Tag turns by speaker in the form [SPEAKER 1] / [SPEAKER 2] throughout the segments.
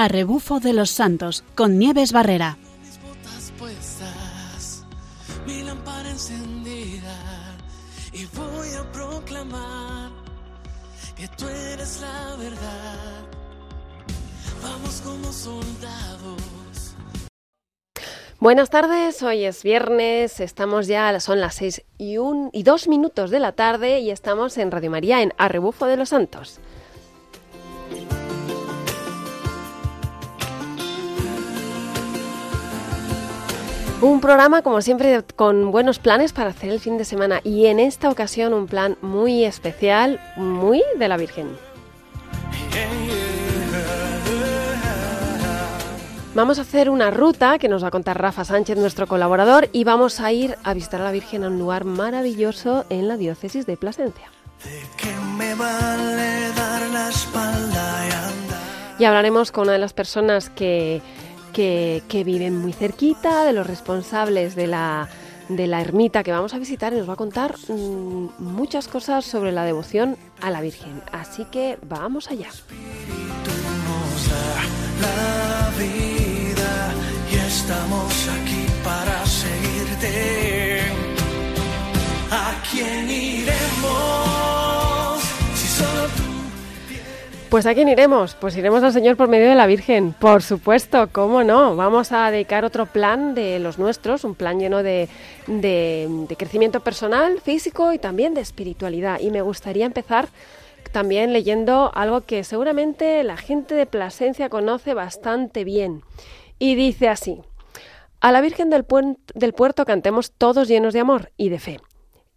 [SPEAKER 1] a rebufo de los santos con Nieves Barrera.
[SPEAKER 2] mis botas puestas, mi lámpara encendida y voy a proclamar que tú eres la verdad. Vamos como soldados.
[SPEAKER 3] Buenas tardes, hoy es viernes, estamos ya, son las seis y, un, y dos minutos de la tarde y estamos en Radio María en Arrebufo de los Santos. Un programa, como siempre, con buenos planes para hacer el fin de semana y en esta ocasión un plan muy especial, muy de la Virgen. Vamos a hacer una ruta que nos va a contar Rafa Sánchez, nuestro colaborador, y vamos a ir a visitar a la Virgen a un lugar maravilloso en la diócesis de Plasencia.
[SPEAKER 2] Y
[SPEAKER 3] hablaremos con una de las personas que, que, viven muy cerquita, de los responsables de la, de la ermita que vamos a visitar y nos va a contar mm, muchas cosas sobre la devoción a la Virgen. Así que vamos allá. Pues a quién iremos? Pues iremos al Señor por medio de la Virgen, por supuesto, cómo no. Vamos a dedicar otro plan de los nuestros, un plan lleno de, de- crecimiento personal, físico y también de espiritualidad. Y me gustaría empezar también leyendo algo que seguramente la gente de Plasencia conoce bastante bien. Y dice así, a la Virgen del, del Puerto cantemos todos llenos de amor y de fe.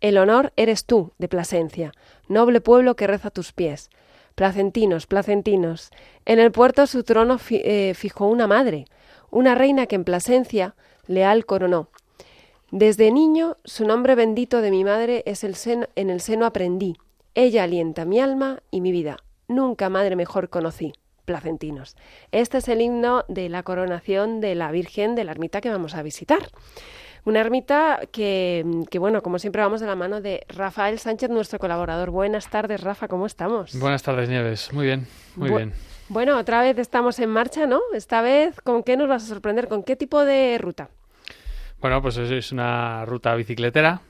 [SPEAKER 3] El honor eres tú, de Plasencia, noble pueblo que reza tus pies. Placentinos, placentinos. En el puerto su trono eh, fijó una madre, una reina que en Plasencia leal coronó. Desde niño su nombre bendito de mi madre es el seno, en el seno aprendí. Ella alienta mi alma y mi vida. Nunca madre mejor conocí. Placentinos. Este es el himno de la coronación de la Virgen de la ermita que vamos a visitar. Una ermita que, que, bueno, como siempre vamos de la mano de Rafael Sánchez, nuestro colaborador. Buenas tardes, Rafa, ¿cómo estamos?
[SPEAKER 4] Buenas tardes, Nieves. Muy bien, muy
[SPEAKER 3] Bu-
[SPEAKER 4] bien.
[SPEAKER 3] Bueno, otra vez estamos en marcha, ¿no? Esta vez, ¿con qué nos vas a sorprender? ¿Con qué tipo de ruta?
[SPEAKER 4] Bueno, pues es- es una ruta bicicletera.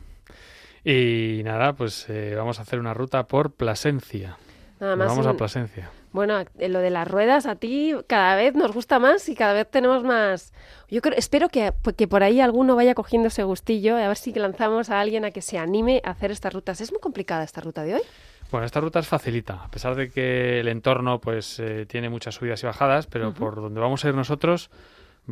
[SPEAKER 4] Y nada, pues eh, vamos a hacer una ruta por Plasencia.
[SPEAKER 3] Nada
[SPEAKER 4] Nos
[SPEAKER 3] más.
[SPEAKER 4] vamos a Plasencia.
[SPEAKER 3] Bueno, eh, lo de las ruedas a ti cada vez nos gusta más y cada vez tenemos más. Yo creo, espero que, que por ahí alguno vaya cogiendo ese gustillo, a ver si lanzamos a alguien a que se anime a hacer estas rutas. ¿Es muy complicada esta ruta de hoy?
[SPEAKER 4] Bueno, esta ruta es facilita, a pesar de que el entorno pues eh, tiene muchas subidas y bajadas, pero por donde vamos a ir nosotros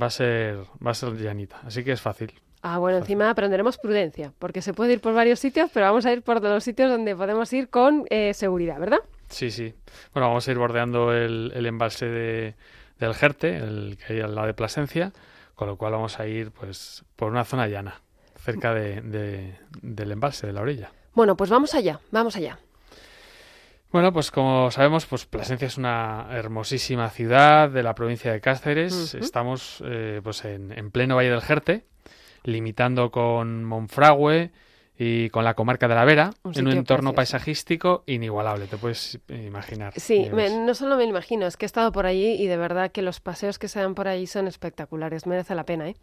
[SPEAKER 4] va a ser va a ser llanita, así que es fácil.
[SPEAKER 3] Ah, bueno, encima aprenderemos prudencia, porque se puede ir por varios sitios, pero vamos a ir por los sitios donde podemos ir con eh, seguridad, ¿verdad?
[SPEAKER 4] Sí, sí. Bueno, vamos a ir bordeando el, el embalse de, del Jerte, el que hay al lado de Plasencia, con lo cual vamos a ir pues por una zona llana, cerca de, de- del embalse, de la orilla.
[SPEAKER 3] Bueno, pues vamos allá, vamos allá.
[SPEAKER 4] Bueno, pues como sabemos, pues Plasencia es una hermosísima ciudad de la provincia de Cáceres. Estamos eh, pues en, en pleno Valle del Jerte, limitando con Monfragüe y con la comarca de la Vera,
[SPEAKER 3] Un
[SPEAKER 4] en un entorno
[SPEAKER 3] precioso.
[SPEAKER 4] paisajístico inigualable, te puedes imaginar.
[SPEAKER 3] Sí, me-
[SPEAKER 4] Nieves.
[SPEAKER 3] no solo me imagino, es que he estado por allí y de verdad que los paseos que se dan por allí son espectaculares, merece la pena, ¿eh?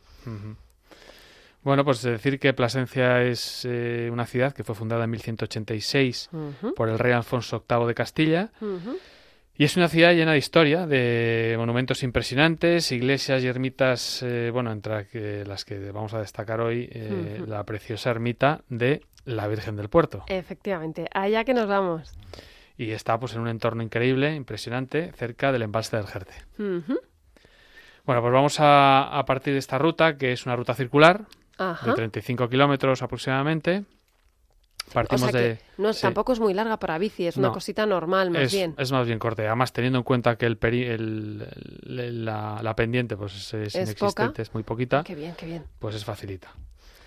[SPEAKER 4] Bueno, pues decir que Plasencia es eh, una ciudad que fue fundada en 1186
[SPEAKER 3] Ujú,
[SPEAKER 4] por el rey Alfonso VIII de Castilla. Y es una ciudad llena de historia, de monumentos impresionantes, iglesias y ermitas, eh, bueno, entre las que vamos a destacar hoy, eh, la preciosa ermita de la Virgen del Puerto.
[SPEAKER 3] Efectivamente, allá que nos vamos.
[SPEAKER 4] Y está pues en un entorno increíble, impresionante, cerca del embalse del Jerte. Bueno, pues vamos a, a partir de esta ruta, que es una ruta circular,
[SPEAKER 3] Ajá.
[SPEAKER 4] de 35 kilómetros aproximadamente.
[SPEAKER 3] O
[SPEAKER 4] Partimos de...
[SPEAKER 3] no,
[SPEAKER 4] sí.
[SPEAKER 3] tampoco es muy larga para bici, es una
[SPEAKER 4] No.
[SPEAKER 3] cosita normal, más
[SPEAKER 4] es,
[SPEAKER 3] bien.
[SPEAKER 4] es más bien corta. Además, teniendo en cuenta que el, peri- el- el- la, la pendiente pues es, es
[SPEAKER 3] Es
[SPEAKER 4] inexistente,
[SPEAKER 3] poca.
[SPEAKER 4] es muy poquita,
[SPEAKER 3] Qué bien, qué bien.
[SPEAKER 4] pues es facilita.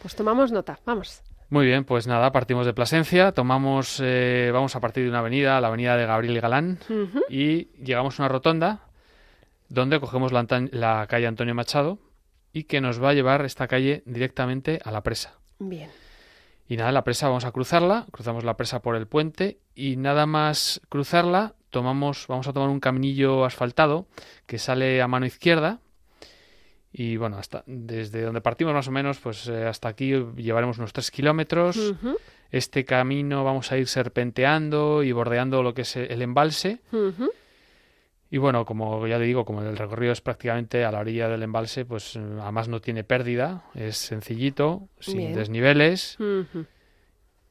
[SPEAKER 3] Pues tomamos nota, vamos.
[SPEAKER 4] Muy bien, pues nada, partimos de Plasencia, tomamos, eh, vamos a partir de una avenida, la avenida de Gabriel Galán, y llegamos a una rotonda donde cogemos la calle Antonio Machado y que nos va a llevar esta calle directamente a la presa.
[SPEAKER 3] Bien.
[SPEAKER 4] Y nada, la presa vamos a cruzarla, cruzamos la presa por el puente y nada más cruzarla tomamos, vamos a tomar un caminillo asfaltado que sale a mano izquierda. Y bueno, hasta desde donde partimos más o menos, pues eh, hasta aquí llevaremos unos 3 kilómetros. Este camino vamos a ir serpenteando y bordeando lo que es el embalse. Y bueno, como ya te digo, como el recorrido es prácticamente a la orilla del embalse, pues eh, además no tiene pérdida, es sencillito, sin
[SPEAKER 3] Bien.
[SPEAKER 4] desniveles.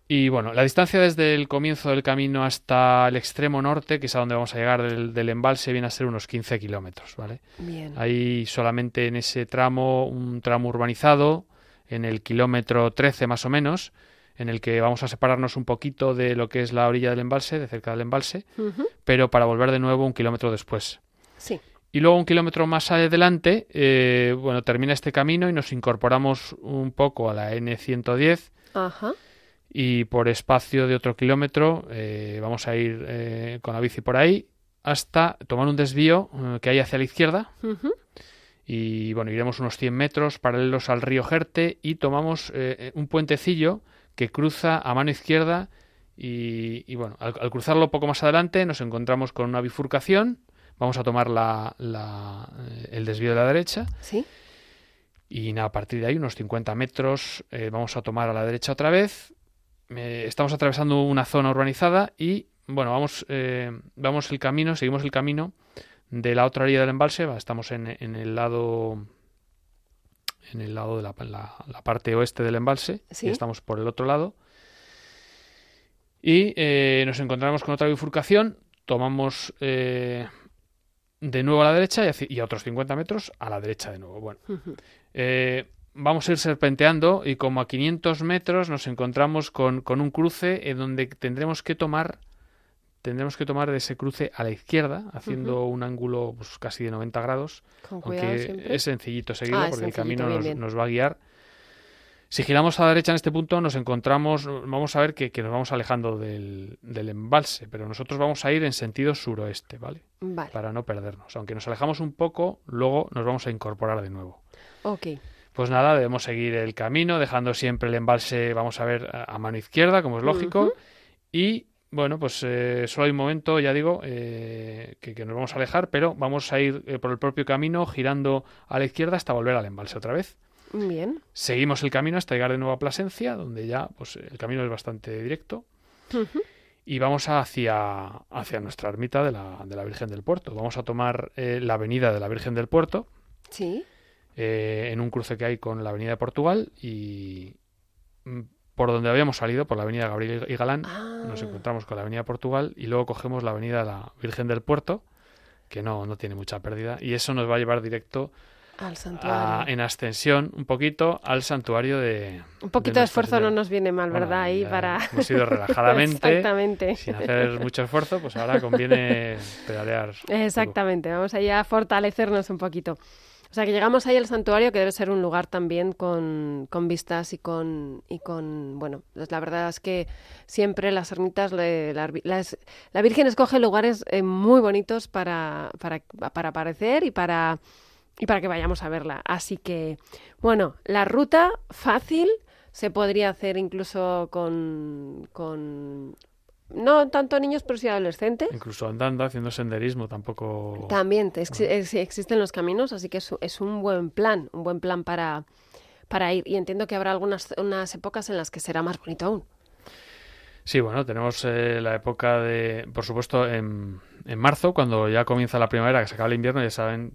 [SPEAKER 4] Y bueno, la distancia desde el comienzo del camino hasta el extremo norte, que es a donde vamos a llegar del, del embalse, viene a ser unos 15 kilómetros, ¿vale?
[SPEAKER 3] Bien.
[SPEAKER 4] Hay solamente en ese tramo un tramo urbanizado, en el kilómetro 13 más o menos, en el que vamos a separarnos un poquito de lo que es la orilla del embalse, de cerca del embalse, pero para volver de nuevo un kilómetro después.
[SPEAKER 3] Sí.
[SPEAKER 4] Y luego un kilómetro más adelante, eh, bueno, termina este camino y nos incorporamos un poco a la N110
[SPEAKER 3] Ajá.
[SPEAKER 4] y por espacio de otro kilómetro eh, vamos a ir eh, con la bici por ahí hasta tomar un desvío eh, que hay hacia la izquierda
[SPEAKER 3] Ujú.
[SPEAKER 4] y bueno, iremos unos 100 metros paralelos al río Jerte y tomamos eh, un puentecillo que cruza a mano izquierda y, y, bueno, al, al cruzarlo poco más adelante nos encontramos con una bifurcación, vamos a tomar la, la, eh, el desvío de la derecha
[SPEAKER 3] Sí.
[SPEAKER 4] y nada, a partir de ahí, unos 50 metros, eh, vamos a tomar a la derecha otra vez. Eh, estamos atravesando una zona urbanizada y, bueno, vamos, eh, vamos el camino, seguimos el camino de la otra orilla del embalse. Estamos en, en el lado en el lado de la, la- la parte oeste del embalse
[SPEAKER 3] Sí.
[SPEAKER 4] y estamos por el otro lado. Y eh, nos encontramos con otra bifurcación, tomamos eh, de nuevo a la derecha y, hacia- y a otros 50 metros a la derecha de nuevo. Bueno, eh, vamos a ir serpenteando y como a 500 metros nos encontramos con, con un cruce en donde tendremos que tomar tendremos que tomar de ese cruce a la izquierda haciendo un ángulo pues, casi de 90 grados
[SPEAKER 3] Con
[SPEAKER 4] aunque
[SPEAKER 3] siempre.
[SPEAKER 4] es sencillito seguirlo
[SPEAKER 3] Ah,
[SPEAKER 4] porque el camino
[SPEAKER 3] bien,
[SPEAKER 4] nos,
[SPEAKER 3] bien.
[SPEAKER 4] nos va a guiar si giramos a la derecha en este punto nos encontramos vamos a ver que, que nos vamos alejando del, del embalse pero nosotros vamos a ir en sentido suroeste vale
[SPEAKER 3] Vale.
[SPEAKER 4] para no perdernos aunque nos alejamos un poco luego nos vamos a incorporar de nuevo
[SPEAKER 3] Ok.
[SPEAKER 4] pues nada, debemos seguir el camino, dejando siempre el embalse, vamos a ver, a a mano izquierda, como es lógico. Y bueno, pues eh, solo hay un momento, ya digo, eh, que, que nos vamos a alejar, pero vamos a ir eh, por el propio camino, girando a la izquierda hasta volver al embalse otra vez.
[SPEAKER 3] Bien.
[SPEAKER 4] Seguimos el camino hasta llegar de nuevo a Plasencia, donde ya pues el camino es bastante directo. Y vamos hacia, hacia nuestra ermita de la, de la Virgen del Puerto. Vamos a tomar eh, la avenida de la Virgen del Puerto,
[SPEAKER 3] Sí.
[SPEAKER 4] eh, en un cruce que hay con la Avenida de Portugal y mm, por donde habíamos salido, por la Avenida Gabriel y Galán,
[SPEAKER 3] Ah.
[SPEAKER 4] nos encontramos con la Avenida Portugal y luego cogemos la Avenida la Virgen del Puerto, que no, no tiene mucha pérdida, y eso nos va a llevar directo
[SPEAKER 3] Al
[SPEAKER 4] a-
[SPEAKER 3] santuario.
[SPEAKER 4] en ascensión un poquito al santuario de...
[SPEAKER 3] Un poquito de esfuerzo no nos viene mal,
[SPEAKER 4] Bueno,
[SPEAKER 3] ¿verdad? Ahí para.
[SPEAKER 4] Hemos ido relajadamente,
[SPEAKER 3] Exactamente.
[SPEAKER 4] sin hacer mucho esfuerzo, pues ahora conviene pedalear.
[SPEAKER 3] Exactamente, vamos ahí a fortalecernos un poquito. O sea que llegamos ahí al santuario, que debe ser un lugar también con, con vistas y con, y con, bueno, pues la verdad es que siempre las ermitas, le- la, la Virgen escoge lugares eh, muy bonitos para, para, para aparecer y para, y para que vayamos a verla. Así que, bueno, la ruta fácil se podría hacer incluso con, con no tanto niños, pero sí adolescentes.
[SPEAKER 4] Incluso andando, haciendo senderismo, tampoco...
[SPEAKER 3] También te- ex- ex- existen los caminos, así que es, es un buen plan, un buen plan para, para ir. Y entiendo que habrá algunas unas épocas en las que será más bonito aún.
[SPEAKER 4] Sí, bueno, tenemos eh, la época de, por supuesto, en, en marzo, cuando ya comienza la primavera, que se acaba el invierno, ya saben,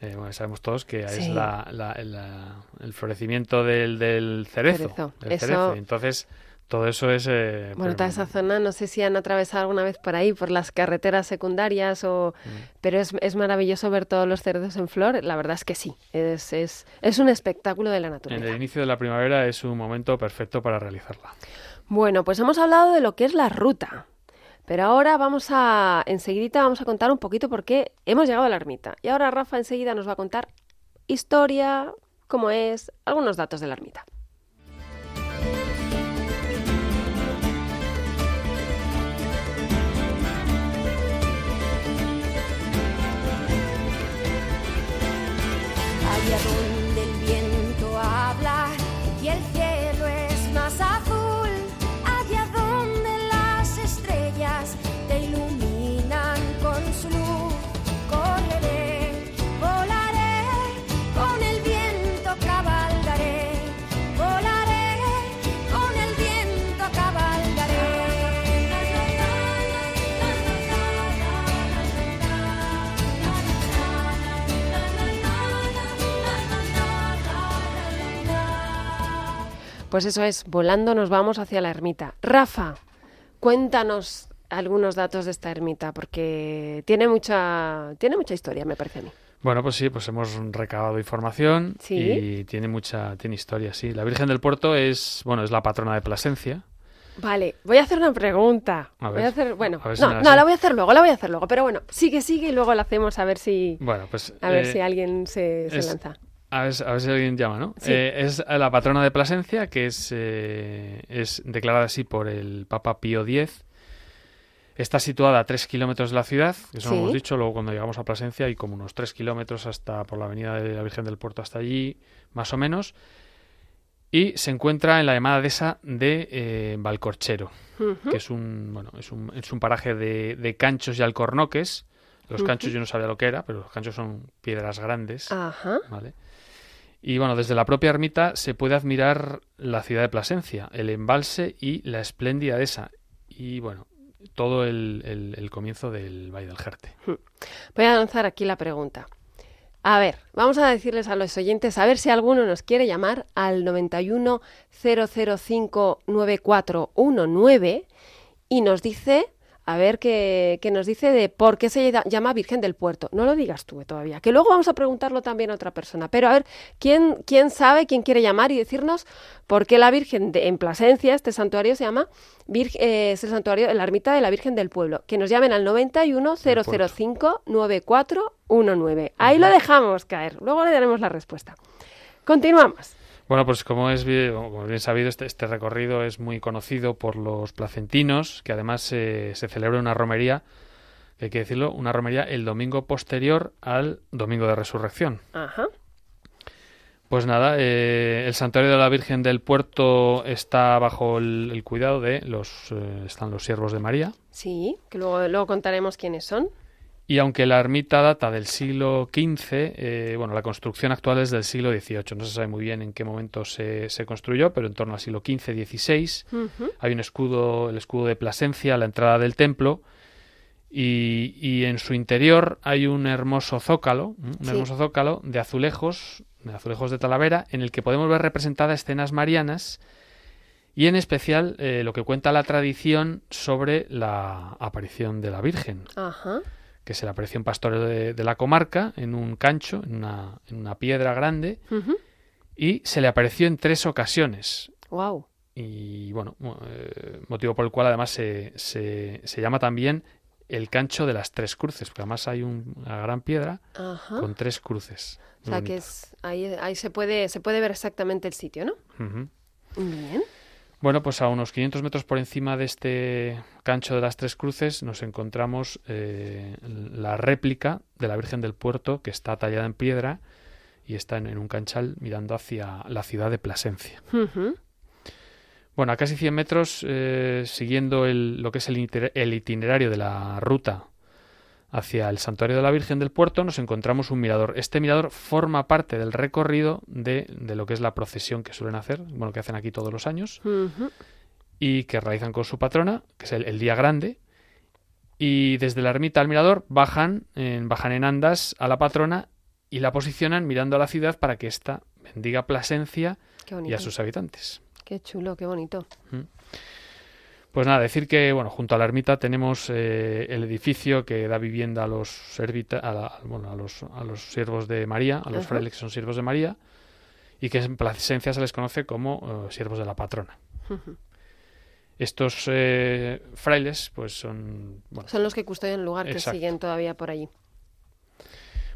[SPEAKER 4] eh, bueno, sabemos todos que es la, la- la- el florecimiento del, del cerezo.
[SPEAKER 3] Cerezo.
[SPEAKER 4] del
[SPEAKER 3] Eso-
[SPEAKER 4] cerezo. Entonces, todo eso es... eh,
[SPEAKER 3] Bueno,
[SPEAKER 4] pues,
[SPEAKER 3] toda esa zona, no sé si han atravesado alguna vez por ahí, por las carreteras secundarias, o...
[SPEAKER 4] Mm.
[SPEAKER 3] pero es, es maravilloso ver todos los cerdos en flor. La verdad es que sí, es, es, es un espectáculo de la
[SPEAKER 4] En
[SPEAKER 3] naturaleza.
[SPEAKER 4] el inicio de la primavera es un momento perfecto para realizarla.
[SPEAKER 3] Bueno, pues hemos hablado de lo que es la ruta. Pero ahora vamos a, enseguidita vamos a contar un poquito por qué hemos llegado a la ermita. Y ahora Rafa enseguida nos va a contar historia, cómo es, algunos datos de la ermita. Pues eso es, volando nos vamos hacia la ermita. Rafa, cuéntanos algunos datos de esta ermita, porque tiene mucha, tiene mucha historia, me parece a mí.
[SPEAKER 4] Bueno, pues sí, pues hemos recabado información
[SPEAKER 3] Sí.
[SPEAKER 4] y tiene mucha, tiene historia, sí. La Virgen del Puerto es, bueno, es la patrona de Plasencia.
[SPEAKER 3] Vale, voy a hacer una pregunta.
[SPEAKER 4] A
[SPEAKER 3] voy a hacer, bueno,
[SPEAKER 4] a ver si
[SPEAKER 3] no, no, la voy a hacer luego, la voy a hacer luego, pero bueno, sigue, sigue y luego la hacemos a ver si,
[SPEAKER 4] Bueno, pues
[SPEAKER 3] a ver
[SPEAKER 4] eh,
[SPEAKER 3] si alguien se, se
[SPEAKER 4] es-
[SPEAKER 3] lanza.
[SPEAKER 4] A ver, a ver si alguien llama, ¿no?
[SPEAKER 3] Sí.
[SPEAKER 4] Eh, es la patrona de Plasencia, que es, eh, es declarada así por el Papa Pío X. Está situada a tres kilómetros de la ciudad, que eso
[SPEAKER 3] Sí.
[SPEAKER 4] lo hemos dicho. Luego, cuando llegamos a Plasencia, hay como unos tres kilómetros hasta por la avenida de la Virgen del Puerto hasta allí, más o menos. Y se encuentra en la llamada dehesa de eh, Valcorchero, que es un, bueno, es un, es un paraje de, de canchos y alcornoques. Los canchos yo no sabía lo que era, pero los canchos son piedras grandes.
[SPEAKER 3] Ajá.
[SPEAKER 4] ¿vale? Y bueno, desde la propia ermita se puede admirar la ciudad de Plasencia, el embalse y la espléndida dehesa. Y bueno, todo el, el- el comienzo del Valle del Jerte.
[SPEAKER 3] Voy a lanzar aquí la pregunta. A ver, vamos a decirles a los oyentes, a ver si alguno nos quiere llamar al 91 005 9419 y nos dice, a ver qué, qué nos dice de por qué se lla- llama Virgen del Puerto. No lo digas tú eh, todavía, que luego vamos a preguntarlo también a otra persona. Pero a ver, ¿quién, quién sabe, quién quiere llamar y decirnos por qué la Virgen de, en Plasencia, este santuario se llama, Virg- eh, es el santuario, la ermita de la Virgen del Pueblo? Que nos llamen al 91 005 9419. Ahí lo dejamos caer, luego le daremos la respuesta. Continuamos.
[SPEAKER 4] Bueno, pues como es bien, como es bien sabido, este, este recorrido es muy conocido por los placentinos, que además eh, se celebra una romería, que hay que decirlo, una romería el domingo posterior al domingo de resurrección.
[SPEAKER 3] Ajá.
[SPEAKER 4] Pues nada, eh, el santuario de la Virgen del Puerto está bajo el, el cuidado de los eh, están los siervos de María
[SPEAKER 3] Sí, que luego, luego contaremos quiénes son.
[SPEAKER 4] Y aunque la ermita data del siglo XV, eh, bueno, la construcción actual es del siglo XVIII. No se sabe muy bien en qué momento se, se construyó, pero en torno al siglo XV-XVI hay un escudo, el escudo de Plasencia, a la entrada del templo. Y, y en su interior hay un hermoso zócalo, un
[SPEAKER 3] Sí.
[SPEAKER 4] hermoso zócalo de azulejos, de azulejos de Talavera, en el que podemos ver representadas escenas marianas y en especial eh, lo que cuenta la tradición sobre la aparición de la Virgen,
[SPEAKER 3] Ajá.
[SPEAKER 4] Que se le apareció en pastoreo de, de la comarca, en un cancho, en una, en una piedra grande, y se le apareció en tres ocasiones
[SPEAKER 3] Wow.
[SPEAKER 4] y bueno, eh, motivo por el cual además se, se, se llama también el cancho de las tres cruces, porque además hay un- una gran piedra con tres cruces.
[SPEAKER 3] O sea que es ahí, ahí se puede se puede ver exactamente el sitio, ¿no? Bien.
[SPEAKER 4] Bueno, pues a unos 500 metros por encima de este cancho de las tres cruces nos encontramos eh, la réplica de la Virgen del Puerto que está tallada en piedra y está en, en un canchal mirando hacia la ciudad de Plasencia. Bueno, a casi 100 metros, eh, siguiendo el- lo que es el itinerario de la ruta hacia el santuario de la Virgen del Puerto, nos encontramos un mirador. Este mirador forma parte del recorrido de, de lo que es la procesión que suelen hacer, bueno, que hacen aquí todos los años, y que realizan con su patrona, que es el, el día grande. Y desde la ermita al mirador bajan en, bajan en andas a la patrona y la posicionan mirando a la ciudad para que ésta bendiga Plasencia y a sus habitantes.
[SPEAKER 3] Qué chulo, qué bonito.
[SPEAKER 4] Pues nada, decir que bueno, junto a la ermita tenemos eh, el edificio que da vivienda a los servita, a, la- bueno, a los a los siervos de María, a los
[SPEAKER 3] Ajá.
[SPEAKER 4] frailes que son siervos de María y que en Plasencia se les conoce como eh, siervos de la patrona. Estos eh, frailes, pues son bueno,
[SPEAKER 3] Son los que custodian el lugar que siguen todavía por allí.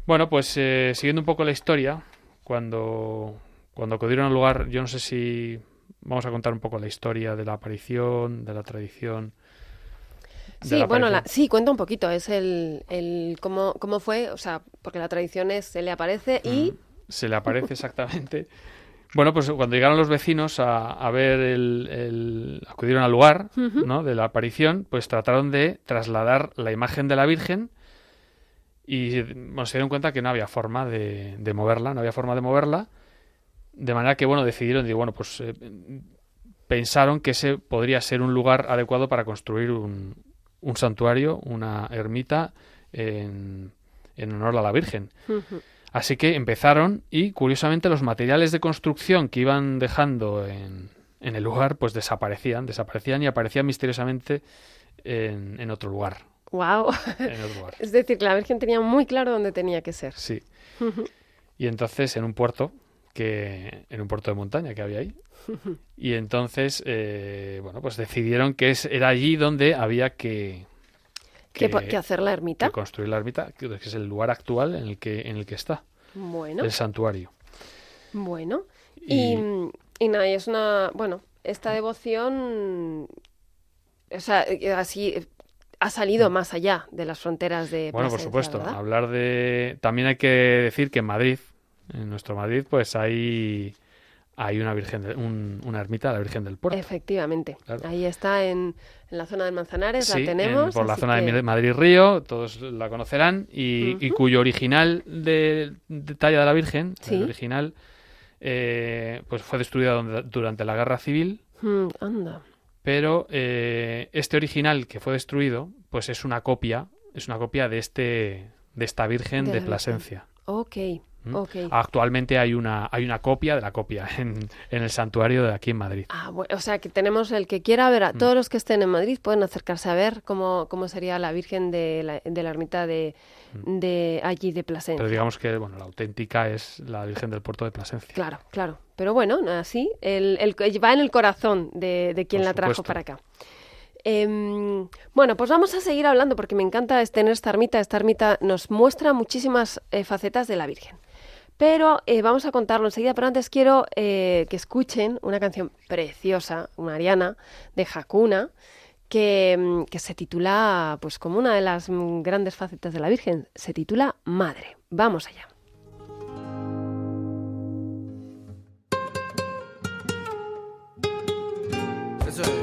[SPEAKER 4] Bueno, pues eh, siguiendo un poco la historia, cuando, cuando acudieron al lugar, yo no sé si vamos a contar un poco la historia de la aparición, de la tradición. de
[SPEAKER 3] Sí,
[SPEAKER 4] la
[SPEAKER 3] bueno, la- sí, cuenta un poquito. Es el, el cómo, cómo fue, o sea, porque la tradición es se le aparece y
[SPEAKER 4] Mm, Se le aparece exactamente. Bueno, pues cuando llegaron los vecinos a, a ver el, el- acudieron al lugar ¿no? de la aparición, pues trataron de trasladar la imagen de la Virgen y bueno, se dieron cuenta que no había forma de, de moverla, no había forma de moverla, de manera que bueno decidieron, digo, bueno, pues eh, pensaron que ese podría ser un lugar adecuado para construir un, un santuario, una ermita en, en honor a la Virgen. Así que empezaron y, curiosamente, los materiales de construcción que iban dejando en, en el lugar, pues desaparecían, desaparecían y aparecían misteriosamente en, en otro lugar.
[SPEAKER 3] Wow.
[SPEAKER 4] En otro lugar.
[SPEAKER 3] Es decir, que la Virgen tenía muy claro dónde tenía que ser.
[SPEAKER 4] Sí. Y entonces en un puerto, que en un puerto de montaña que había ahí. Y entonces, eh, bueno, pues decidieron que es, era allí donde había que,
[SPEAKER 3] ¿Qué, po- qué hacer la ermita?
[SPEAKER 4] que construir la ermita, que es el lugar actual en el que, en el que está,
[SPEAKER 3] Bueno,
[SPEAKER 4] el santuario.
[SPEAKER 3] bueno. Y,
[SPEAKER 4] Y-
[SPEAKER 3] y nada, y es una, bueno, esta devoción, o sea, eh, así eh, ha salido más allá de las fronteras de.
[SPEAKER 4] Bueno, por supuesto, hablar de... También hay que decir que en Madrid, en nuestro Madrid, pues hay, hay una virgen, de- un- una ermita de la Virgen del Puerto.
[SPEAKER 3] Efectivamente,
[SPEAKER 4] Claro.
[SPEAKER 3] ahí está en, en la zona del Manzanares,
[SPEAKER 4] Sí,
[SPEAKER 3] la
[SPEAKER 4] en-
[SPEAKER 3] tenemos.
[SPEAKER 4] por la zona
[SPEAKER 3] que-
[SPEAKER 4] de Madrid-Río, todos la conocerán, y, cuyo original de, de talla de la Virgen,
[SPEAKER 3] Sí.
[SPEAKER 4] el original, eh, pues fue destruida durante la Guerra Civil,
[SPEAKER 3] Mm, anda.
[SPEAKER 4] pero eh, este original que fue destruido, pues es una copia, es una copia de este de esta Virgen
[SPEAKER 3] De
[SPEAKER 4] de,
[SPEAKER 3] la Virgen.
[SPEAKER 4] Plasencia.
[SPEAKER 3] Ok,
[SPEAKER 4] ¿Mm? Actualmente hay una hay una copia de la copia en, en el santuario de aquí en Madrid.
[SPEAKER 3] Ah, bueno, o sea que tenemos el que quiera ver,
[SPEAKER 4] Mm.
[SPEAKER 3] a todos los que estén en Madrid pueden acercarse a ver cómo, cómo sería la Virgen de la, de la ermita de, de allí de Plasencia.
[SPEAKER 4] Mm. Pero digamos que bueno, la auténtica es la Virgen del Puerto de Plasencia.
[SPEAKER 3] Claro, claro. Pero bueno, así, el, el- va en el corazón de, de quien
[SPEAKER 4] Por
[SPEAKER 3] la trajo
[SPEAKER 4] supuesto.
[SPEAKER 3] para acá. Em, bueno, pues vamos a seguir hablando porque me encanta tener esta ermita. Esta ermita nos muestra muchísimas eh, facetas de la Virgen. Pero eh, vamos a contarlo enseguida, pero antes quiero eh, que escuchen una canción preciosa, una ariana, de Hakuna, que, mm, que se titula, pues como una de las mm, grandes facetas de la Virgen, se titula Madre. Vamos allá.
[SPEAKER 2] Eso es.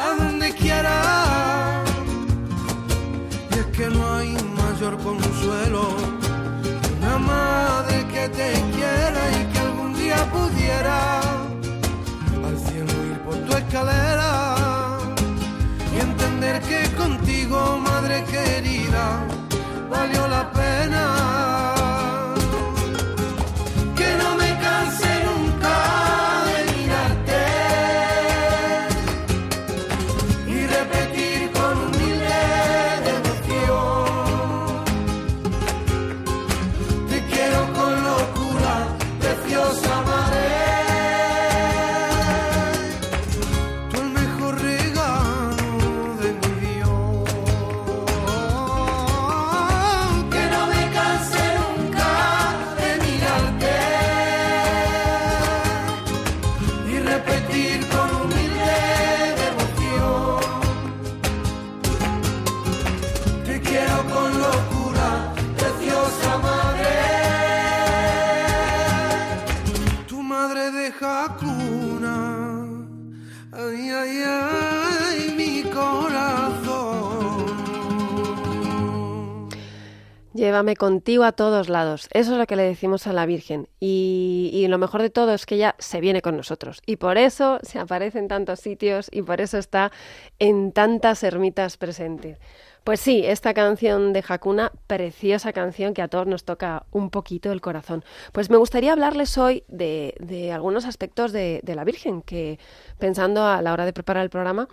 [SPEAKER 2] a donde quiera y es que no hay mayor consuelo que una madre que te quiera y que algún día pudiera al cielo ir por tu escalera y entender que contigo madre querida valió la pena.
[SPEAKER 3] Contigo a todos lados. Eso es lo que le decimos a la Virgen. Y, lo mejor de todo es que ella se viene con nosotros. Y por eso se aparece en tantos sitios y por eso está en tantas ermitas presentes. Pues sí, esta canción de Hakuna, preciosa canción que a todos nos toca un poquito el corazón. Pues me gustaría hablarles hoy de, algunos aspectos de la Virgen que, pensando a la hora de preparar el programa,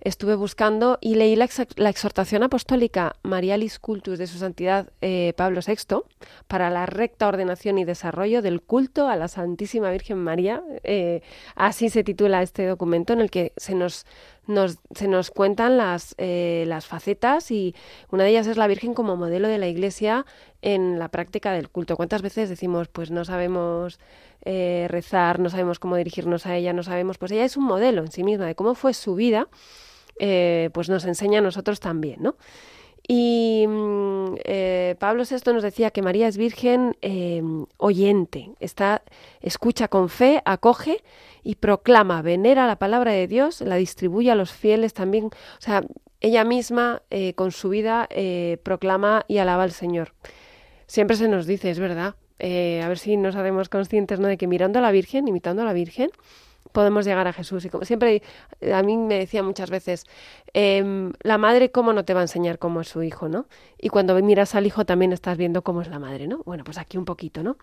[SPEAKER 3] estuve buscando y leí la, ex- la exhortación apostólica Marialis Cultus de su santidad eh, Pablo VI para la recta ordenación y desarrollo del culto a la Santísima Virgen María. Eh, así se titula este documento en el que se nos, nos- se nos cuentan las, eh, las facetas y una de ellas es la Virgen como modelo de la Iglesia en la práctica del culto. ¿Cuántas veces decimos, pues no sabemos eh, rezar, no sabemos cómo dirigirnos a ella, no sabemos, pues ella es un modelo en sí misma de cómo fue su vida, eh, pues nos enseña a nosotros también, ¿no? Y mm, eh, Pablo VI nos decía que María es virgen oyente, está, escucha con fe, acoge y proclama, venera la palabra de Dios, la distribuye a los fieles también. O sea, ella misma con su vida proclama y alaba al Señor. Siempre se nos dice, es verdad, a ver si nos hacemos conscientes ¿no? de que mirando a la Virgen, imitando a la Virgen, podemos llegar a Jesús. Y como siempre, a mí me decía muchas veces, em, la madre, ¿cómo no te va a enseñar cómo es su hijo, no? Y cuando miras al hijo también estás viendo cómo es la madre, ¿no? Bueno, pues aquí un poquito, ¿no?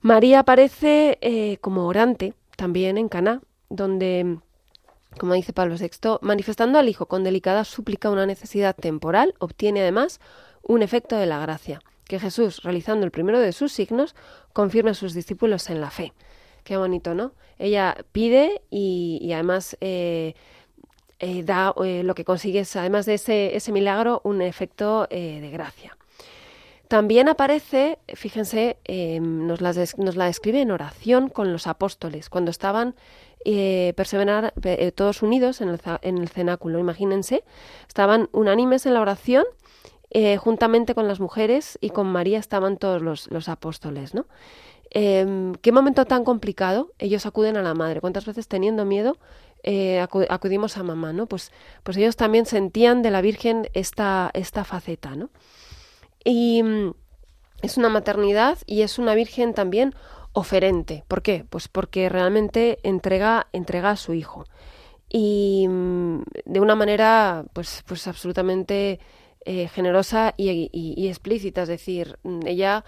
[SPEAKER 3] María aparece eh, como orante también en Caná, donde, como dice Pablo VI, manifestando al hijo con delicada súplica una necesidad temporal, obtiene además un efecto de la gracia, que Jesús, realizando el primero de sus signos, confirma a sus discípulos en la fe. Qué bonito, ¿no? Ella pide y, además eh, eh, da eh, lo que consigue además de ese, ese milagro, un efecto de gracia. También aparece, fíjense, em, nos, la describe en oración con los apóstoles, cuando estaban perseverar, todos unidos en el, en el, cenáculo. Imagínense, estaban unánimes en la oración, juntamente con las mujeres y con María estaban todos los, los apóstoles, ¿no? Eh, ¿Qué momento tan complicado? Ellos acuden a la madre. ¿Cuántas veces teniendo miedo eh, acudimos a mamá? ¿no? Pues, pues ellos también sentían de la Virgen esta, esta faceta. ¿no? Y mm, es una maternidad y es una Virgen también oferente. ¿Por qué? Pues porque realmente entrega, entrega a su hijo. Y mm, de una manera pues, pues absolutamente eh, generosa y, y, explícita. Es decir, mm, ella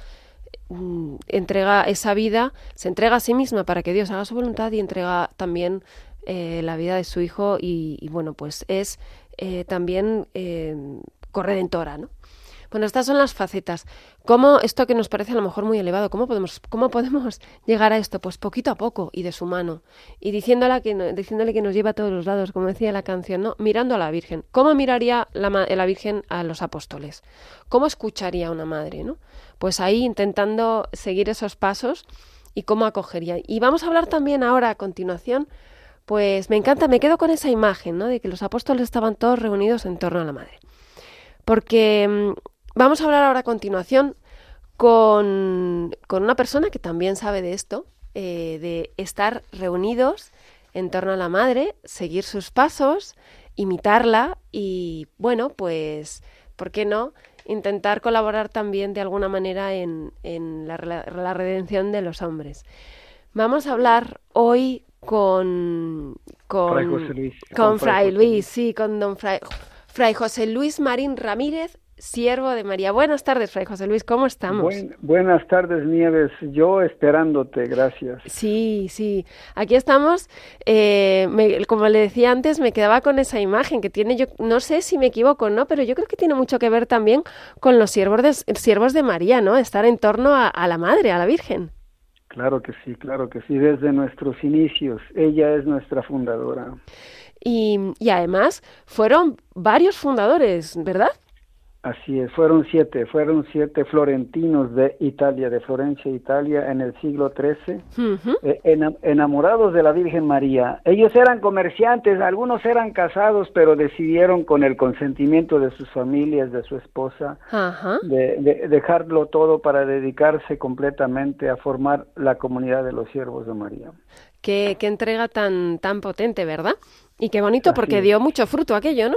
[SPEAKER 3] Mm, entrega esa vida, se entrega a sí misma para que Dios haga su voluntad y entrega también eh, la vida de su hijo y, bueno, pues es eh, también eh, corredentora, ¿no? Bueno, estas son las facetas. ¿Cómo esto que nos parece a lo mejor muy elevado, cómo podemos, cómo podemos llegar a esto? Pues poquito a poco y de su mano. Y diciéndole que, diciéndole que nos lleva a todos los lados, como decía la canción, ¿no? Mirando a la Virgen. ¿Cómo miraría la, la Virgen a los apóstoles? ¿Cómo escucharía una madre, no? Pues ahí intentando seguir esos pasos y cómo acogería. Y vamos a hablar también ahora a continuación pues me encanta, me quedo con esa imagen, ¿no? De que los apóstoles estaban todos reunidos en torno a la madre. Porque mm, Vamos a hablar ahora a continuación con, una persona que también sabe de esto, eh, de estar reunidos en torno a la madre, seguir sus pasos, imitarla y, bueno, pues, ¿por qué no? Intentar colaborar también de alguna manera en, la, redención de los hombres. Vamos a hablar hoy con, con, Fray Luis, con, Fray, Luis, sí, con don Fray, Fray José Luis Marín Ramírez, siervo de María. Buenas tardes, Fray José Luis, ¿cómo estamos?
[SPEAKER 5] buenas tardes, Nieves. Yo esperándote, gracias.
[SPEAKER 3] Sí, sí. Aquí estamos. Eh, como le decía antes, me quedaba con esa imagen que tiene, yo no sé si me equivoco, ¿no? Pero yo creo que tiene mucho que ver también con los siervos de, siervos de María, ¿no? Estar en torno a, la Madre, a la Virgen.
[SPEAKER 5] Claro que sí, claro que sí, desde nuestros inicios. Ella es nuestra fundadora.
[SPEAKER 3] Y, y además fueron varios fundadores, ¿verdad?
[SPEAKER 5] Así es, fueron siete, fueron siete florentinos de Italia, de Florencia, Italia, en el siglo XIII, eh, enamorados de la Virgen María. Ellos eran comerciantes, algunos eran casados, pero decidieron con el consentimiento de sus familias, de su esposa, de, dejarlo todo para dedicarse completamente a formar la comunidad de los siervos de María.
[SPEAKER 3] Qué, qué entrega tan, tan potente, ¿verdad? Y qué bonito, porque dio mucho fruto aquello, ¿no?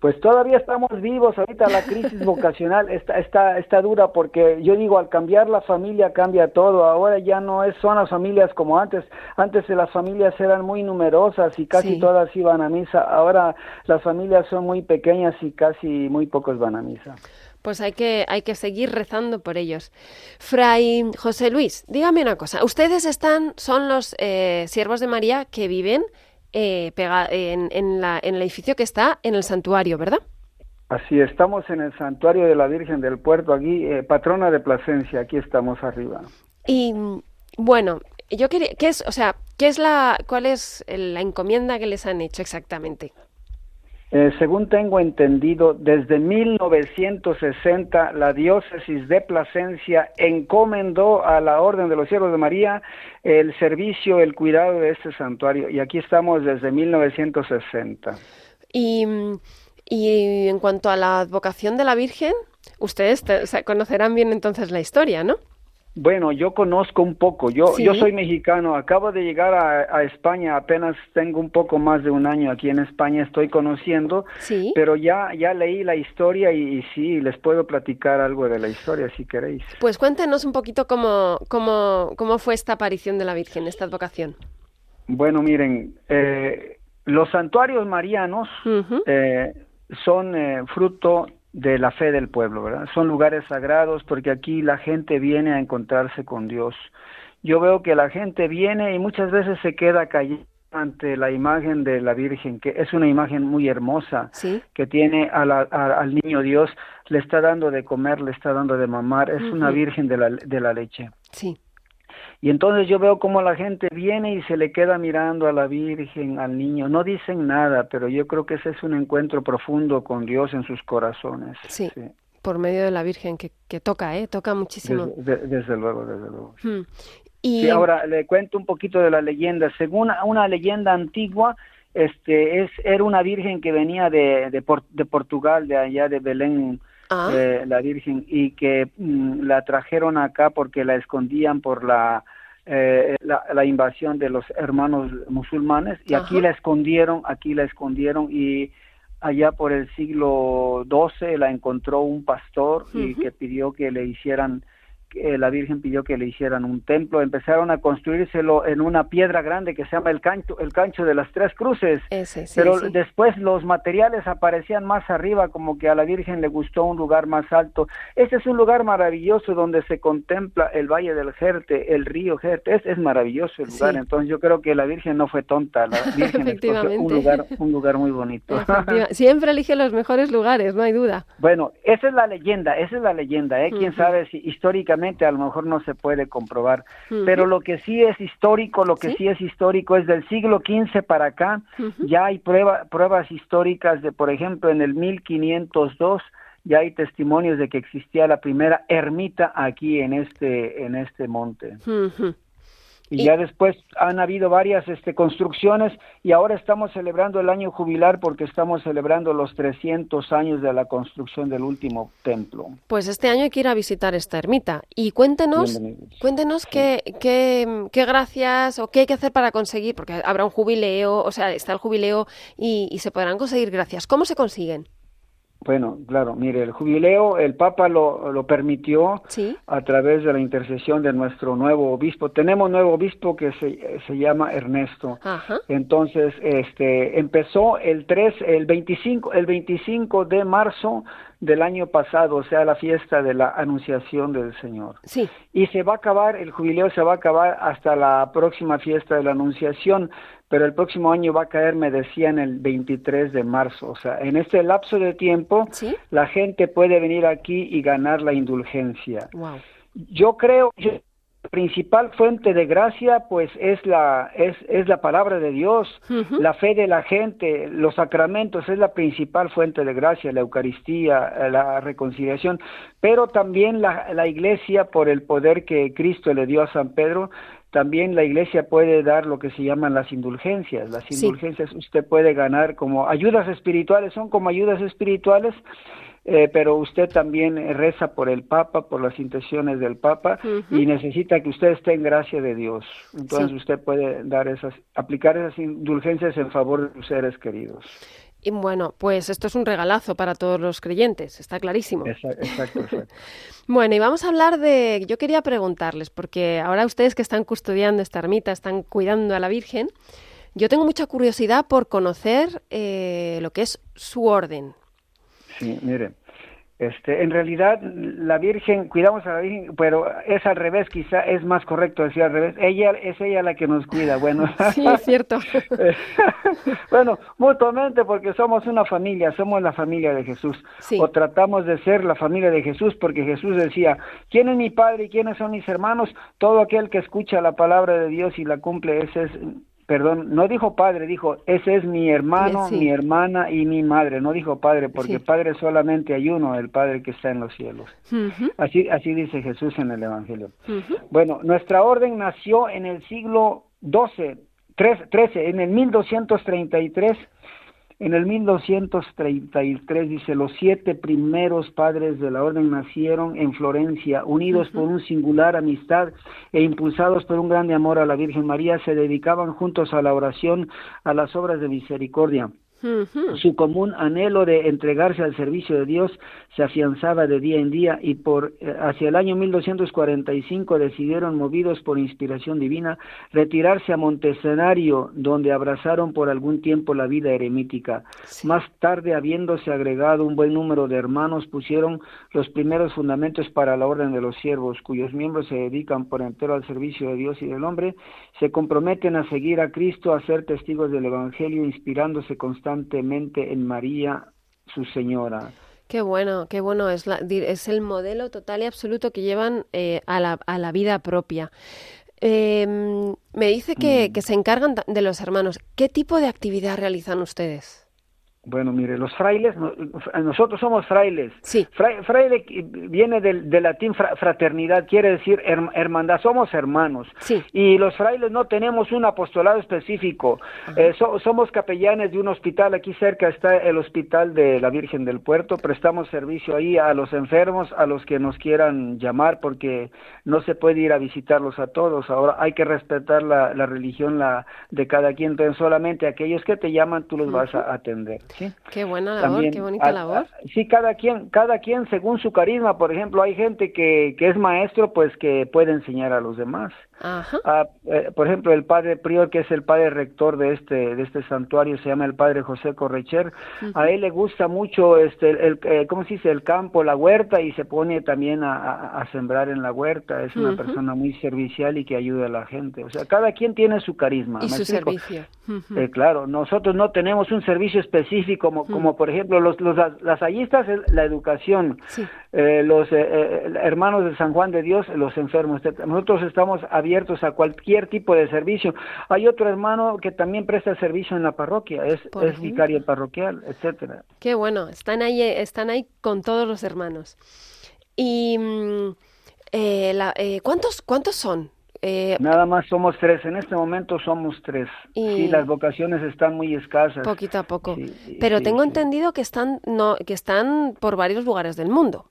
[SPEAKER 5] Pues todavía estamos vivos, ahorita la crisis vocacional está, está, está dura porque yo digo, al cambiar la familia cambia todo, ahora ya no es, son las familias como antes, antes las familias eran muy numerosas y casi todas iban a misa, ahora las familias son muy pequeñas y casi muy pocos van a misa.
[SPEAKER 3] Pues hay que, hay que seguir rezando por ellos. Fray José Luis, dígame una cosa, ustedes están, son los eh, siervos de María que viven eh, en, en, la, en el edificio que está en el santuario, ¿verdad?
[SPEAKER 5] Así, estamos en el santuario de la Virgen del Puerto, aquí, eh, patrona de Plasencia, aquí estamos arriba.
[SPEAKER 3] Y bueno, yo quería, ¿qué es, o sea, qué es la, cuál es la encomienda que les han hecho exactamente?
[SPEAKER 5] Eh, según tengo entendido, desde 1960 la diócesis de Plasencia encomendó a la Orden de los Siervos de María el servicio, el cuidado de este santuario. Y aquí estamos desde 1960.
[SPEAKER 3] Y, Y en cuanto a la advocación de la Virgen, ustedes conocerán bien entonces la historia, ¿no?
[SPEAKER 5] Bueno, yo conozco un poco. Yo, yo soy mexicano. Acabo de llegar a, España. Apenas tengo un poco más de un año aquí en España. Estoy conociendo.
[SPEAKER 3] Sí.
[SPEAKER 5] Pero ya, ya leí la historia y, sí, les puedo platicar algo de la historia si queréis.
[SPEAKER 3] Pues cuéntenos un poquito cómo, cómo, cómo fue esta aparición de la Virgen, esta advocación.
[SPEAKER 5] Bueno, miren, eh, los santuarios marianos eh, son eh, fruto de la fe del pueblo, ¿verdad? Son lugares sagrados porque aquí la gente viene a encontrarse con Dios. Yo veo que la gente viene y muchas veces se queda callada ante la imagen de la Virgen, que es una imagen muy hermosa, que tiene al niño Dios, le está dando de comer, le está dando de mamar, es una Virgen de la, de la leche.
[SPEAKER 3] Sí.
[SPEAKER 5] Y entonces yo veo cómo la gente viene y se le queda mirando a la Virgen, al niño. No dicen nada, pero yo creo que ese es un encuentro profundo con Dios en sus corazones.
[SPEAKER 3] Sí. Por medio de la Virgen, que, que toca, ¿eh? Toca muchísimo.
[SPEAKER 5] Desde, luego, desde luego. Hmm. Y ahora le cuento un poquito de la leyenda. Según una leyenda antigua, este es era una virgen que venía de, de, de Portugal, de allá de Belén, Ah. Eh, la Virgen y que mm, la trajeron acá porque la escondían por la, eh, la, invasión de los hermanos musulmanes y aquí la escondieron, aquí la escondieron y allá por el siglo XII la encontró un pastor y que pidió que le hicieran la Virgen pidió que le hicieran un templo, empezaron a construírselo en una piedra grande que se llama el cancho, el cancho de las tres cruces, pero después los materiales aparecían más arriba, como que a la Virgen le gustó un lugar más alto. Este es un lugar maravilloso donde se contempla el Valle del Jerte, el río Jerte, es, es maravilloso el lugar, entonces yo creo que la Virgen no fue tonta, la Virgen un lugar, un lugar muy bonito.
[SPEAKER 3] Siempre elige los mejores lugares, no hay duda.
[SPEAKER 5] Bueno, esa es la leyenda, esa es la leyenda, ¿eh? Quién sabe si históricamente a lo mejor no se puede comprobar, pero lo que sí es histórico, lo que ¿Sí? es histórico es del siglo XV para acá, ya hay prueba, pruebas históricas de, por ejemplo, en el 1502 ya hay testimonios de que existía la primera ermita aquí en este en este monte. Y, ya después han habido varias este, construcciones y ahora estamos celebrando el año jubilar porque estamos celebrando los 300 años de la construcción del último templo.
[SPEAKER 3] Pues este año hay que ir a visitar esta ermita y cuéntenos, cuéntenos qué, qué, qué, gracias o qué hay que hacer para conseguir, porque habrá un jubileo, o sea, está el jubileo y, y se podrán conseguir gracias. ¿Cómo se consiguen?
[SPEAKER 5] Bueno, claro, mire, el jubileo el Papa lo, lo permitió a través de la intercesión de nuestro nuevo obispo. Tenemos nuevo obispo que se, se llama Ernesto. Entonces, este empezó el 3, el 25, el 25 de marzo del año pasado, o sea, la fiesta de la Anunciación del Señor.
[SPEAKER 3] Sí.
[SPEAKER 5] Y se va a acabar, el jubileo se va a acabar hasta la próxima fiesta de la Anunciación, pero el próximo año va a caer, me decían, el 23 de marzo. O sea, en este lapso de tiempo, la gente puede venir aquí y ganar la indulgencia. Yo creo, que la principal fuente de gracia pues es la es, es la palabra de Dios, la fe de la gente, los sacramentos es la principal fuente de gracia, la Eucaristía, la reconciliación, pero también la, la iglesia por el poder que Cristo le dio a San Pedro también la iglesia puede dar lo que se llaman las indulgencias. Las indulgencias usted puede ganar como ayudas espirituales, son como ayudas espirituales, eh, pero usted también reza por el Papa, por las intenciones del Papa y necesita que usted esté en gracia de Dios. Entonces usted puede dar esas, aplicar esas indulgencias en favor de sus seres queridos.
[SPEAKER 3] Y bueno, pues esto es un regalazo para todos los creyentes, está clarísimo.
[SPEAKER 5] Exacto,
[SPEAKER 3] bueno, y vamos a hablar de, yo quería preguntarles, porque ahora ustedes que están custodiando esta ermita, están cuidando a la Virgen, yo tengo mucha curiosidad por conocer eh, lo que es su orden.
[SPEAKER 5] Sí, mire, este, en realidad, la Virgen, cuidamos a la Virgen, pero es al revés, quizá es más correcto decir al revés. Ella es ella la que nos cuida, bueno.
[SPEAKER 3] Sí, es cierto.
[SPEAKER 5] bueno, mutuamente, porque somos una familia, somos la familia de Jesús. O tratamos de ser la familia de Jesús, porque Jesús decía, ¿quién es mi padre y quiénes son mis hermanos? Todo aquel que escucha la palabra de Dios y la cumple, ese es perdón, no dijo padre, dijo, ese es mi hermano, mi hermana y mi madre, no dijo padre, porque padre solamente hay uno, el Padre que está en los cielos. Así así dice Jesús en el Evangelio. Bueno, nuestra orden nació en el siglo XII, 13, en el 1233, En el 1233 dice, los siete primeros padres de la orden nacieron en Florencia, unidos por un singular amistad e impulsados por un grande amor a la Virgen María, se dedicaban juntos a la oración, a las obras de misericordia. Su común anhelo de entregarse al servicio de Dios se afianzaba de día en día y por eh, hacia el año 1245 decidieron, movidos por inspiración divina, retirarse a Montescenario, donde abrazaron por algún tiempo la vida eremítica. Más tarde, habiéndose agregado un buen número de hermanos, pusieron los primeros fundamentos para la orden de los siervos, cuyos miembros se dedican por entero al servicio de Dios y del hombre, se comprometen a seguir a Cristo, a ser testigos del Evangelio, inspirándose constantemente en María, su Señora.
[SPEAKER 3] Qué bueno, qué bueno, es, la, es el modelo total y absoluto que llevan eh, a, la, a, la, vida propia. Eh, me dice que, mm. que se encargan de los hermanos. ¿Qué tipo de actividad realizan ustedes?
[SPEAKER 5] Bueno, mire, los frailes, nosotros somos frailes.
[SPEAKER 3] Sí.
[SPEAKER 5] fraile viene del, latín fraternidad, quiere decir hermandad, somos hermanos.
[SPEAKER 3] Sí.
[SPEAKER 5] Y los frailes no tenemos un apostolado específico. Eh, somos capellanes de un hospital, aquí cerca está el Hospital de la Virgen del Puerto, prestamos servicio ahí a los enfermos, a los que nos quieran llamar, porque no se puede ir a visitarlos a todos. Ahora hay que respetar la, religión la, de cada quien, entonces solamente aquellos que te llaman tú los vas a atender.
[SPEAKER 3] Qué buena labor, qué bonita labor.
[SPEAKER 5] sí, cada quien, cada quien según su carisma. Por ejemplo, hay gente que, que es maestro, pues que puede enseñar a los demás.
[SPEAKER 3] Ajá.
[SPEAKER 5] Ah, eh, por ejemplo, el padre prior, que es el padre rector de este de este santuario, se llama el padre José Correcher. A él le gusta mucho este el, eh, ¿cómo se dice? El campo, la huerta y se pone también a, a, sembrar en la huerta. Es una persona muy servicial y que ayuda a la gente. O sea, cada quien tiene su carisma.
[SPEAKER 3] Y su servicio.
[SPEAKER 5] Eh, claro, nosotros no tenemos un servicio específico como como por ejemplo los los las ayistas la educación. Eh, los hermanos de San Juan de Dios, los enfermos. Nosotros estamos abiertos a cualquier tipo de servicio. Hay otro hermano que también presta servicio en la parroquia, es, es vicario parroquial, etcétera.
[SPEAKER 3] Qué bueno, están ahí, están ahí con todos los hermanos. Y mm, eh, la, eh, ¿cuántos, cuántos son?
[SPEAKER 5] Eh, Nada más somos tres, en este momento somos tres. Y... Sí, las vocaciones están muy escasas.
[SPEAKER 3] Poquito a poco. Pero tengo entendido que están, no, que están por varios lugares del mundo.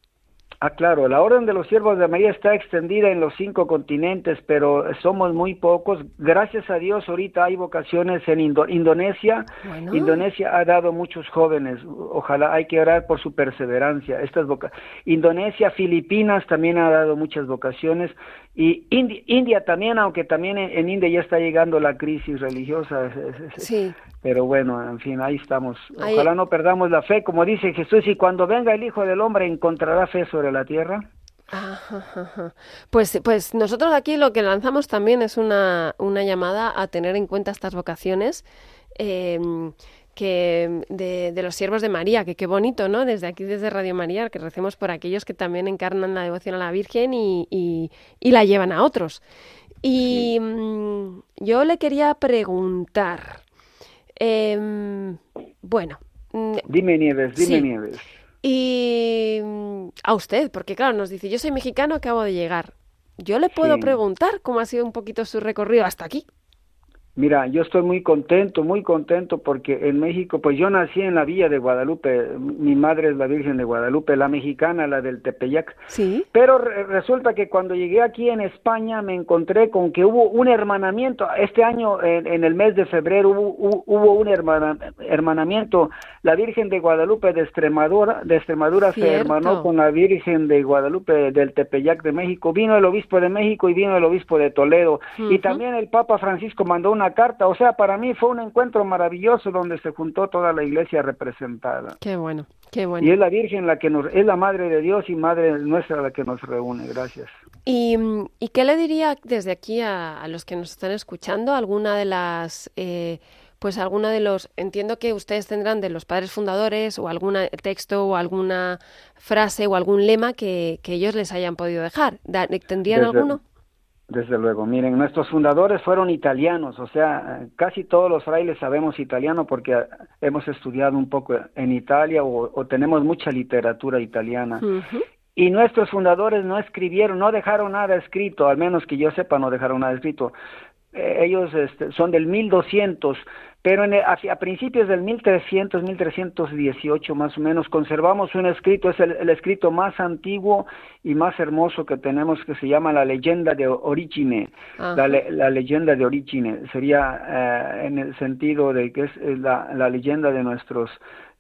[SPEAKER 5] Ah, claro, la Orden de los Siervos de María está extendida en los cinco continentes, pero somos muy pocos. Gracias a Dios, ahorita hay vocaciones en Indonesia. Indonesia ha dado muchos jóvenes. Ojalá hay que orar por su perseverancia. Estas Indonesia, Filipinas también ha dado muchas vocaciones y India, también, aunque también en, India ya está llegando la crisis religiosa.
[SPEAKER 3] Sí.
[SPEAKER 5] Pero bueno, en fin, ahí estamos. Ojalá no perdamos la fe, como dice Jesús, y cuando venga el Hijo del Hombre encontrará fe sobre la tierra.
[SPEAKER 3] Pues, pues nosotros aquí lo que lanzamos también es una, una llamada a tener en cuenta estas vocaciones. Eh, que de, los siervos de María, que qué bonito, ¿no? Desde aquí, desde Radio María, que recemos por aquellos que también encarnan la devoción a la Virgen y, y, la llevan a otros. Y mm, yo le quería preguntar, em, bueno.
[SPEAKER 5] Mm, dime Nieves, dime Nieves.
[SPEAKER 3] Y mm, a usted, porque claro, nos dice, yo soy mexicano, acabo de llegar. Yo le puedo preguntar cómo ha sido un poquito su recorrido hasta aquí.
[SPEAKER 5] Mira, yo estoy muy contento, muy contento porque en México, pues yo nací en la villa de Guadalupe, mi madre es la Virgen de Guadalupe, la mexicana, la del Tepeyac.
[SPEAKER 3] Sí.
[SPEAKER 5] Pero resulta que cuando llegué aquí en España me encontré con que hubo un hermanamiento. Este año, en, el mes de febrero, hubo, hubo un hermanamiento. La Virgen de Guadalupe de Extremadura, de Extremadura se hermanó con la Virgen de Guadalupe del Tepeyac de México. Vino el obispo de México y vino el obispo de Toledo. Y también el Papa Francisco mandó una carta. O sea, para mí fue un encuentro maravilloso donde se juntó toda la iglesia representada.
[SPEAKER 3] Qué bueno, qué bueno.
[SPEAKER 5] Y es la Virgen la que nos, es la Madre de Dios y Madre nuestra la que nos reúne. Gracias.
[SPEAKER 3] ¿Y, y qué le diría desde aquí a, los que nos están escuchando? ¿Alguna de las... Eh, pues alguna de los, entiendo que ustedes tendrán de los padres fundadores o algún texto o alguna frase o algún lema que, que ellos les hayan podido dejar. ¿Tendrían alguno?
[SPEAKER 5] Desde luego, miren, nuestros fundadores fueron italianos, o sea, casi todos los frailes sabemos italiano porque hemos estudiado un poco en Italia o, tenemos mucha literatura italiana. Y nuestros fundadores no escribieron, no dejaron nada escrito, al menos que yo sepa, no dejaron nada escrito. Eh, ellos este, son del 1200, pero en a, principios del 1300, 1318 más o menos, conservamos un escrito, es el, escrito más antiguo y más hermoso que tenemos, que se llama la leyenda de Origine. La, la, leyenda de Origine sería eh, en el sentido de que es la, la leyenda de nuestros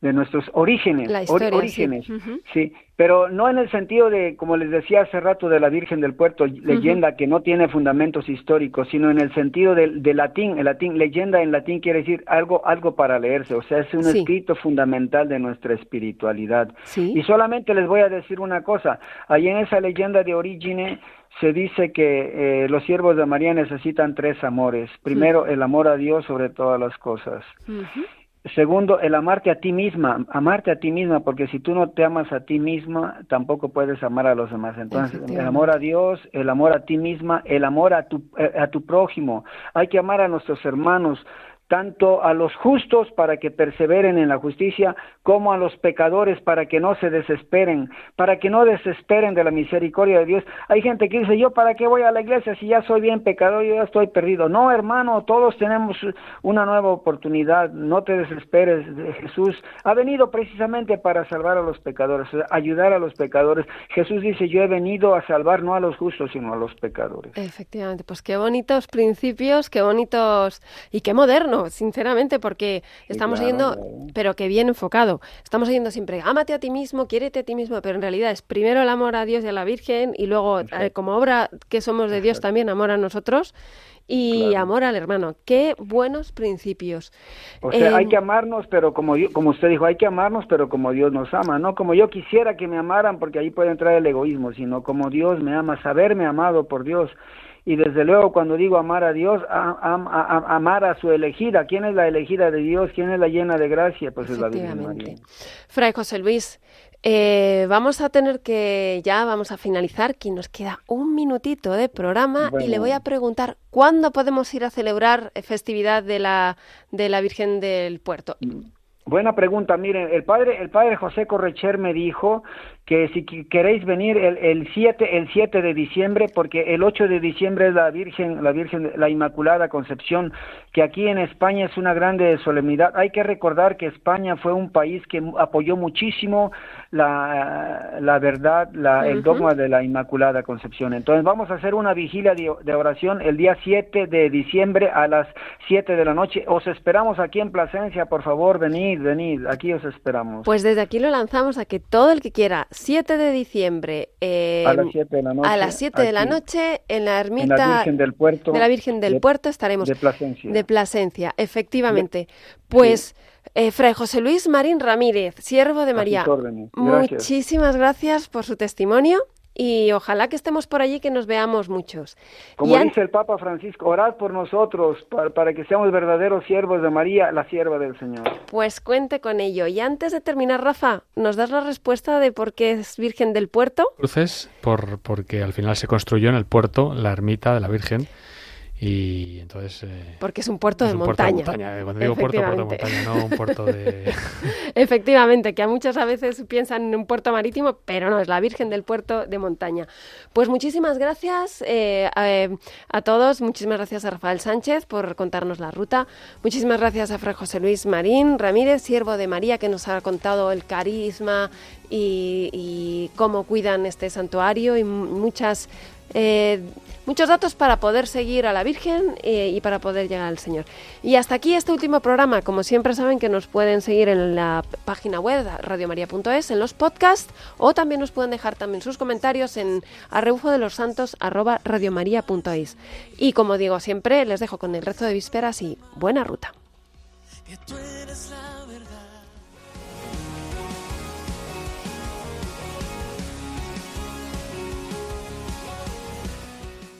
[SPEAKER 5] de nuestros orígenes, orígenes, sí. pero no en el sentido de, como les decía hace rato, de la Virgen del Puerto, leyenda que no tiene fundamentos históricos, sino en el sentido del de latín, el latín, leyenda en latín quiere decir algo, algo para leerse, o sea, es un escrito fundamental de nuestra espiritualidad. Y solamente les voy a decir una cosa, ahí en esa leyenda de Origine se dice que eh, los siervos de María necesitan tres amores. Primero, el amor a Dios sobre todas las cosas. Segundo, el amarte a ti misma, amarte a ti misma, porque si tú no te amas a ti misma, tampoco puedes amar a los demás. Entonces, el amor a Dios, el amor a ti misma, el amor a tu, eh, a tu prójimo. Hay que amar a nuestros hermanos, tanto a los justos para que perseveren en la justicia, como a los pecadores para que no se desesperen, para que no desesperen de la misericordia de Dios. Hay gente que dice, yo para qué voy a la iglesia si ya soy bien pecador, yo ya estoy perdido. No, hermano, todos tenemos una nueva oportunidad, no te desesperes. Jesús ha venido precisamente para salvar a los pecadores, ayudar a los pecadores. Jesús dice, yo he venido a salvar no a los justos, sino a los pecadores.
[SPEAKER 3] Efectivamente, pues qué bonitos principios, qué bonitos y qué modernos sinceramente, porque estamos yendo, pero que bien enfocado. Estamos yendo siempre, ámate a ti mismo, quiérete a ti mismo, pero en realidad es primero el amor a Dios y a la Virgen y luego, eh, como obra que somos de Dios, también amor a nosotros y amor al hermano. Qué buenos principios.
[SPEAKER 5] O sea, hay em, que amarnos, pero como, como usted dijo, hay que amarnos, pero como Dios nos ama, no como yo quisiera que me amaran, porque ahí puede entrar el egoísmo, sino como Dios me ama, saberme amado por Dios y desde luego cuando digo amar a Dios, amar a su elegida. ¿Quién es la elegida de Dios? ¿Quién es la llena de gracia? Pues es la Virgen María.
[SPEAKER 3] Fray José Luis, eh, vamos a tener que ya vamos a finalizar, que nos queda un minutito de programa y le voy a preguntar cuándo podemos ir a celebrar festividad de la de la Virgen del Puerto.
[SPEAKER 5] Buena pregunta. Miren, el padre, el padre José Correcher me dijo que si queréis venir el, el 7 el 7 de diciembre porque el 8 de diciembre es la Virgen la Virgen la Inmaculada Concepción que aquí en España es una grande solemnidad. Hay que recordar que España fue un país que apoyó muchísimo la, la verdad la, el dogma de la Inmaculada Concepción. Entonces vamos a hacer una vigilia de, de, oración el día 7 de diciembre a las 7 de la noche. Os esperamos aquí en Plasencia por favor venid venid aquí os esperamos.
[SPEAKER 3] Pues desde aquí lo lanzamos a que todo el que quiera 7 de diciembre
[SPEAKER 5] a las 7 de la noche,
[SPEAKER 3] a las 7 de la noche en la ermita de la
[SPEAKER 5] Virgen del Puerto,
[SPEAKER 3] de la Virgen del Puerto estaremos
[SPEAKER 5] de Plasencia,
[SPEAKER 3] de Plasencia efectivamente. Pues eh, Fray José Luis Marín Ramírez, siervo de María. Muchísimas gracias por su testimonio y ojalá que estemos por allí, que nos veamos muchos.
[SPEAKER 5] Como dice el Papa Francisco, orad por nosotros para, que seamos verdaderos siervos de María, la sierva del Señor.
[SPEAKER 3] Pues cuente con ello. Y antes de terminar, Rafa, ¿nos das la respuesta de por qué es Virgen del Puerto?
[SPEAKER 4] Cruces, por, porque al final se construyó en el puerto la ermita de la Virgen y entonces... Eh,
[SPEAKER 3] Porque es un puerto de montaña.
[SPEAKER 4] Eh, cuando digo puerto, puerto de montaña, no un puerto de...
[SPEAKER 3] Efectivamente, que a muchas a veces piensan en un puerto marítimo, pero no, es la Virgen del puerto de montaña. Pues muchísimas gracias eh, a, todos, muchísimas gracias a Rafael Sánchez por contarnos la ruta, muchísimas gracias a Fray José Luis Marín Ramírez, siervo de María, que nos ha contado el carisma y, y cómo cuidan este santuario y muchas eh, muchos datos para poder seguir a la Virgen eh, y para poder llegar al Señor. Y hasta aquí este último programa. Como siempre saben que nos pueden seguir en la página web radiomaria.es, en los podcasts, o también nos pueden dejar también sus comentarios en arrebufo de los santos radiomaria.es. Y como digo siempre, les dejo con el rezo de vísperas y buena ruta.